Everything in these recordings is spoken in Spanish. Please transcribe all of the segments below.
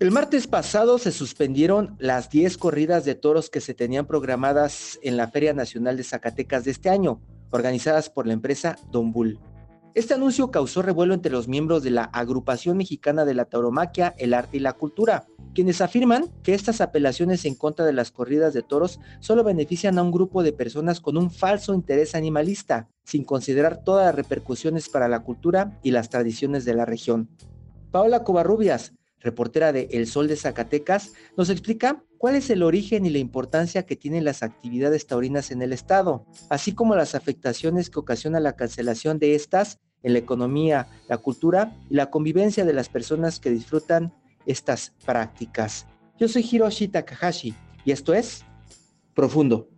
El martes pasado se suspendieron las 10 corridas de toros que se tenían programadas en la Feria Nacional de Zacatecas de este año, organizadas por la empresa Don Bull. Este anuncio causó revuelo entre los miembros de la Agrupación Mexicana de la Tauromaquia, el Arte y la Cultura, quienes afirman que estas apelaciones en contra de las corridas de toros solo benefician a un grupo de personas con un falso interés animalista, sin considerar todas las repercusiones para la cultura y las tradiciones de la región. Paola Covarrubias, reportera de El Sol de Zacatecas, nos explica cuál es el origen y la importancia que tienen las actividades taurinas en el estado, así como las afectaciones que ocasiona la cancelación de estas en la economía, la cultura y la convivencia de las personas que disfrutan estas prácticas. Yo soy Hiroshi Takahashi y esto es Profundo.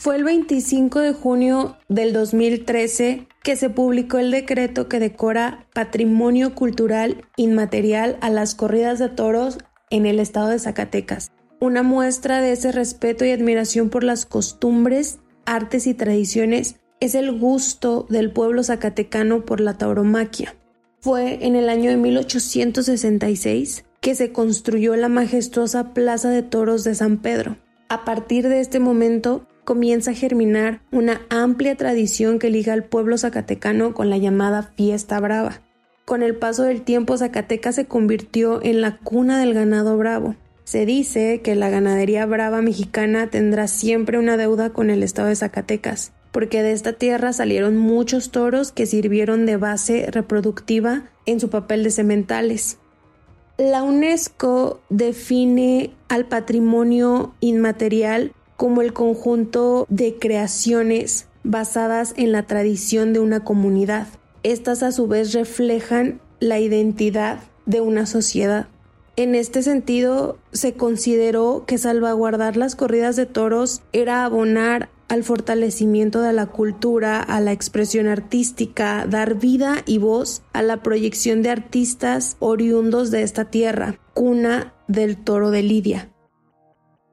Fue el 25 de junio del 2013 que se publicó el decreto que decora patrimonio cultural inmaterial a las corridas de toros en el estado de Zacatecas. Una muestra de ese respeto y admiración por las costumbres, artes y tradiciones es el gusto del pueblo zacatecano por la tauromaquia. Fue en el año de 1866 que se construyó la majestuosa Plaza de Toros de San Pedro. A partir de este momento comienza a germinar una amplia tradición que liga al pueblo zacatecano con la llamada fiesta brava. Con el paso del tiempo Zacatecas se convirtió en la cuna del ganado bravo. Se dice que la ganadería brava mexicana tendrá siempre una deuda con el estado de Zacatecas, porque de esta tierra salieron muchos toros que sirvieron de base reproductiva en su papel de sementales. La UNESCO define al patrimonio inmaterial como el conjunto de creaciones basadas en la tradición de una comunidad. Estas a su vez reflejan la identidad de una sociedad. En este sentido, se consideró que salvaguardar las corridas de toros era abonar al fortalecimiento de la cultura, a la expresión artística, dar vida y voz a la proyección de artistas oriundos de esta tierra, cuna del toro de Lidia.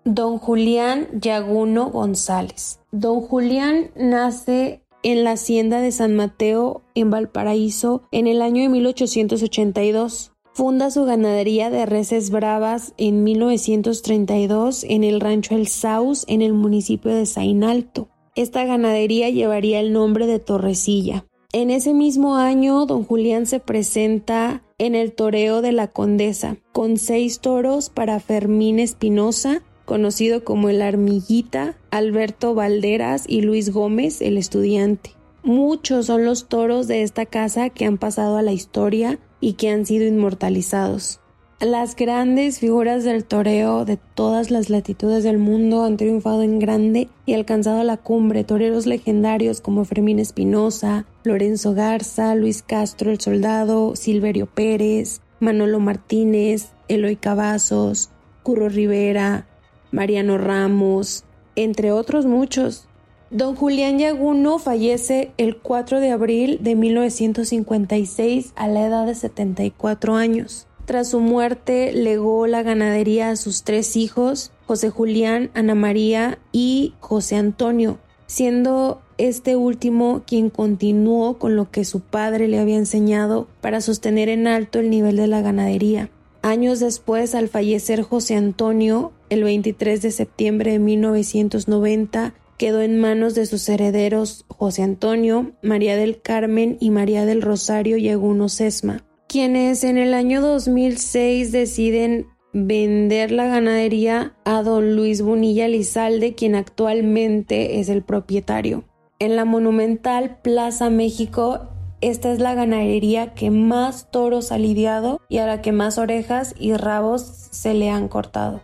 Don Julián Yaguno González. Don Julián nace en la hacienda de San Mateo en Valparaíso en el año de 1882. Funda su ganadería de reses bravas en 1932 en el rancho El Saus en el municipio de Sainalto. Esta ganadería llevaría el nombre de Torrecilla. En ese mismo año, don Julián se presenta en el toreo de la Condesa, con seis toros para Fermín Espinosa, conocido como el Armillita, Alberto Valderas y Luis Gómez, el estudiante. Muchos son los toros de esta casa que han pasado a la historia y que han sido inmortalizados. Las grandes figuras del toreo de todas las latitudes del mundo han triunfado en grande y alcanzado la cumbre. Toreros legendarios como Fermín Espinosa, Lorenzo Garza, Luis Castro el Soldado, Silverio Pérez, Manolo Martínez, Eloy Cavazos, Curro Rivera, Mariano Ramos, entre otros muchos. Don Julián Yaguno fallece el 4 de abril de 1956 a la edad de 74 años. Tras su muerte legó la ganadería a sus tres hijos, José Julián, Ana María y José Antonio, siendo este último quien continuó con lo que su padre le había enseñado para sostener en alto el nivel de la ganadería. Años después, al fallecer José Antonio, el 23 de septiembre de 1990, quedó en manos de sus herederos José Antonio, María del Carmen y María del Rosario Yaguno Sesma, quienes en el año 2006 deciden vender la ganadería a don Luis Bonilla Lizalde, quien actualmente es el propietario. En la monumental Plaza México esta es la ganadería que más toros ha lidiado y a la que más orejas y rabos se le han cortado.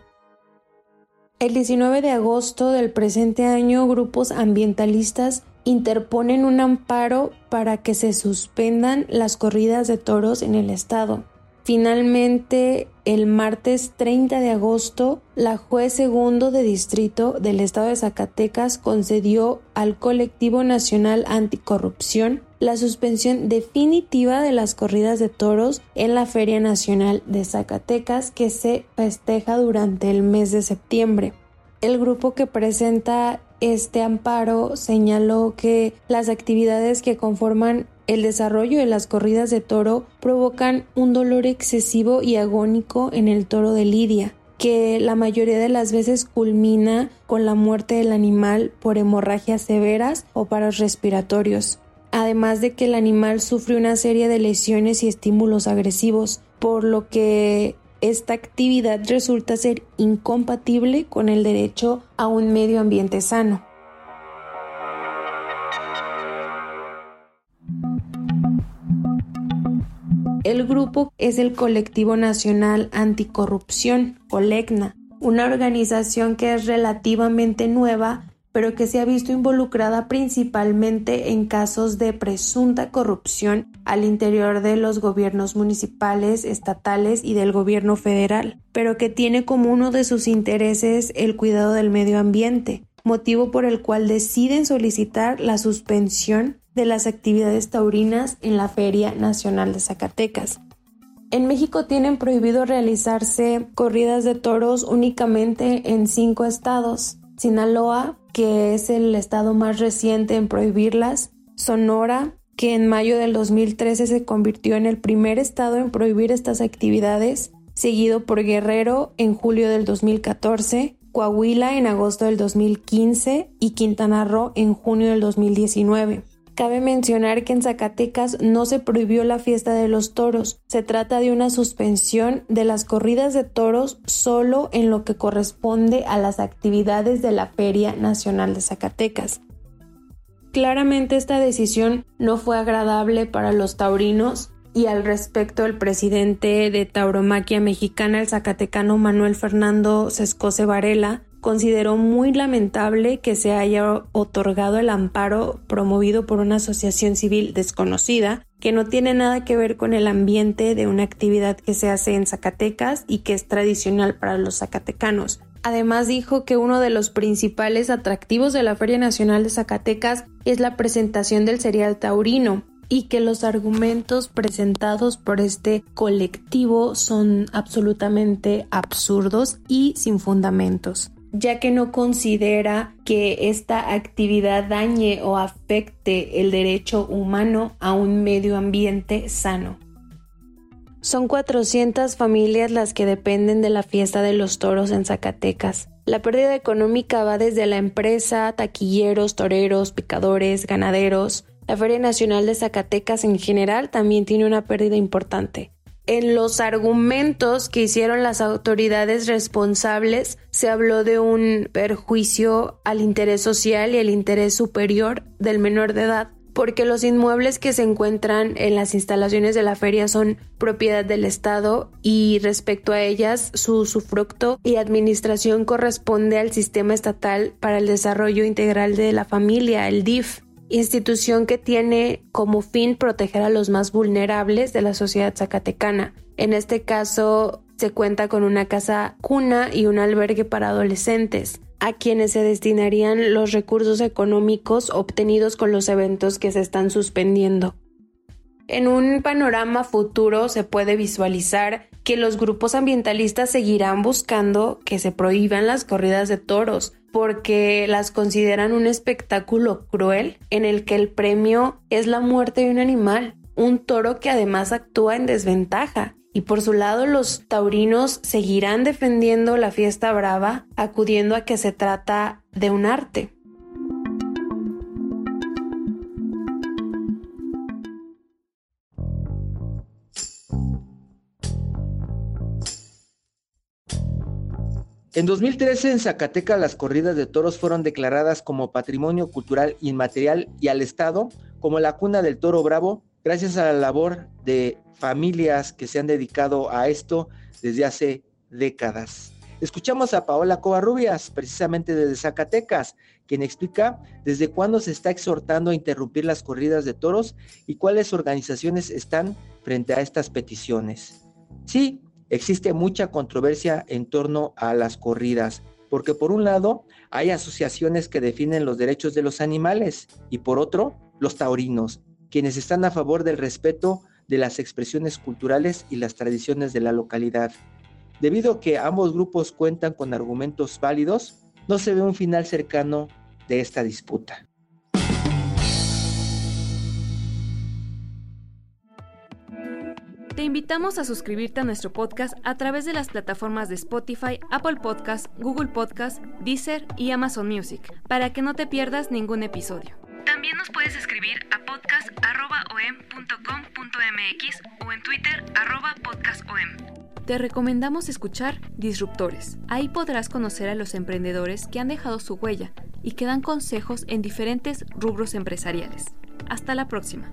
El 19 de agosto del presente año, grupos ambientalistas interponen un amparo para que se suspendan las corridas de toros en el estado. Finalmente, el martes 30 de agosto, la juez segundo de distrito del estado de Zacatecas concedió al colectivo nacional anticorrupción la suspensión definitiva de las corridas de toros en la Feria Nacional de Zacatecas que se festeja durante el mes de septiembre. El grupo que presenta este amparo señaló que las actividades que conforman el desarrollo de las corridas de toro provocan un dolor excesivo y agónico en el toro de lidia, que la mayoría de las veces culmina con la muerte del animal por hemorragias severas o paros respiratorios. Además de que el animal sufre una serie de lesiones y estímulos agresivos, por lo que esta actividad resulta ser incompatible con el derecho a un medio ambiente sano. El grupo es el Colectivo Nacional Anticorrupción, COLECNA, una organización que es relativamente nueva, pero que se ha visto involucrada principalmente en casos de presunta corrupción al interior de los gobiernos municipales, estatales y del gobierno federal, pero que tiene como uno de sus intereses el cuidado del medio ambiente, motivo por el cual deciden solicitar la suspensión de las actividades taurinas en la Feria Nacional de Zacatecas. En México tienen prohibido realizarse corridas de toros únicamente en cinco estados. Sinaloa, que es el estado más reciente en prohibirlas, Sonora, que en mayo del 2013 se convirtió en el primer estado en prohibir estas actividades, seguido por Guerrero en julio del 2014, Coahuila en agosto del 2015 y Quintana Roo en junio del 2019. Cabe mencionar que en Zacatecas no se prohibió la fiesta de los toros. Se trata de una suspensión de las corridas de toros solo en lo que corresponde a las actividades de la Feria Nacional de Zacatecas. Claramente esta decisión no fue agradable para los taurinos y al respecto el presidente de Tauromaquia Mexicana, el zacatecano Manuel Fernando Sescose Varela, consideró muy lamentable que se haya otorgado el amparo promovido por una asociación civil desconocida que no tiene nada que ver con el ambiente de una actividad que se hace en Zacatecas y que es tradicional para los zacatecanos. Además dijo que uno de los principales atractivos de la Feria Nacional de Zacatecas es la presentación del cereal taurino y que los argumentos presentados por este colectivo son absolutamente absurdos y sin fundamentos ya que no considera que esta actividad dañe o afecte el derecho humano a un medio ambiente sano. Son 400 familias las que dependen de la fiesta de los toros en Zacatecas. La pérdida económica va desde la empresa, taquilleros, toreros, picadores, ganaderos. La Feria Nacional de Zacatecas en general también tiene una pérdida importante. En los argumentos que hicieron las autoridades responsables se habló de un perjuicio al interés social y al interés superior del menor de edad, porque los inmuebles que se encuentran en las instalaciones de la feria son propiedad del Estado y respecto a ellas su usufructo y administración corresponde al Sistema Estatal para el Desarrollo Integral de la Familia, el DIF institución que tiene como fin proteger a los más vulnerables de la sociedad zacatecana. En este caso, se cuenta con una casa cuna y un albergue para adolescentes, a quienes se destinarían los recursos económicos obtenidos con los eventos que se están suspendiendo. En un panorama futuro se puede visualizar que los grupos ambientalistas seguirán buscando que se prohíban las corridas de toros, porque las consideran un espectáculo cruel en el que el premio es la muerte de un animal, un toro que además actúa en desventaja. Y por su lado los taurinos seguirán defendiendo la fiesta brava, acudiendo a que se trata de un arte. En 2013 en Zacatecas las corridas de toros fueron declaradas como patrimonio cultural inmaterial y al Estado como la cuna del toro bravo gracias a la labor de familias que se han dedicado a esto desde hace décadas. Escuchamos a Paola Covarrubias, precisamente desde Zacatecas, quien explica desde cuándo se está exhortando a interrumpir las corridas de toros y cuáles organizaciones están frente a estas peticiones. Sí, existe mucha controversia en torno a las corridas, porque por un lado hay asociaciones que definen los derechos de los animales y por otro los taurinos, quienes están a favor del respeto de las expresiones culturales y las tradiciones de la localidad. Debido a que ambos grupos cuentan con argumentos válidos, no se ve un final cercano de esta disputa. Te invitamos a suscribirte a nuestro podcast a través de las plataformas de Spotify, Apple Podcast, Google Podcast, Deezer y Amazon Music, para que no te pierdas ningún episodio. También nos puedes escribir a podcast.om.com.mx o en Twitter podcastom. Te recomendamos escuchar Disruptores. Ahí podrás conocer a los emprendedores que han dejado su huella y que dan consejos en diferentes rubros empresariales. Hasta la próxima.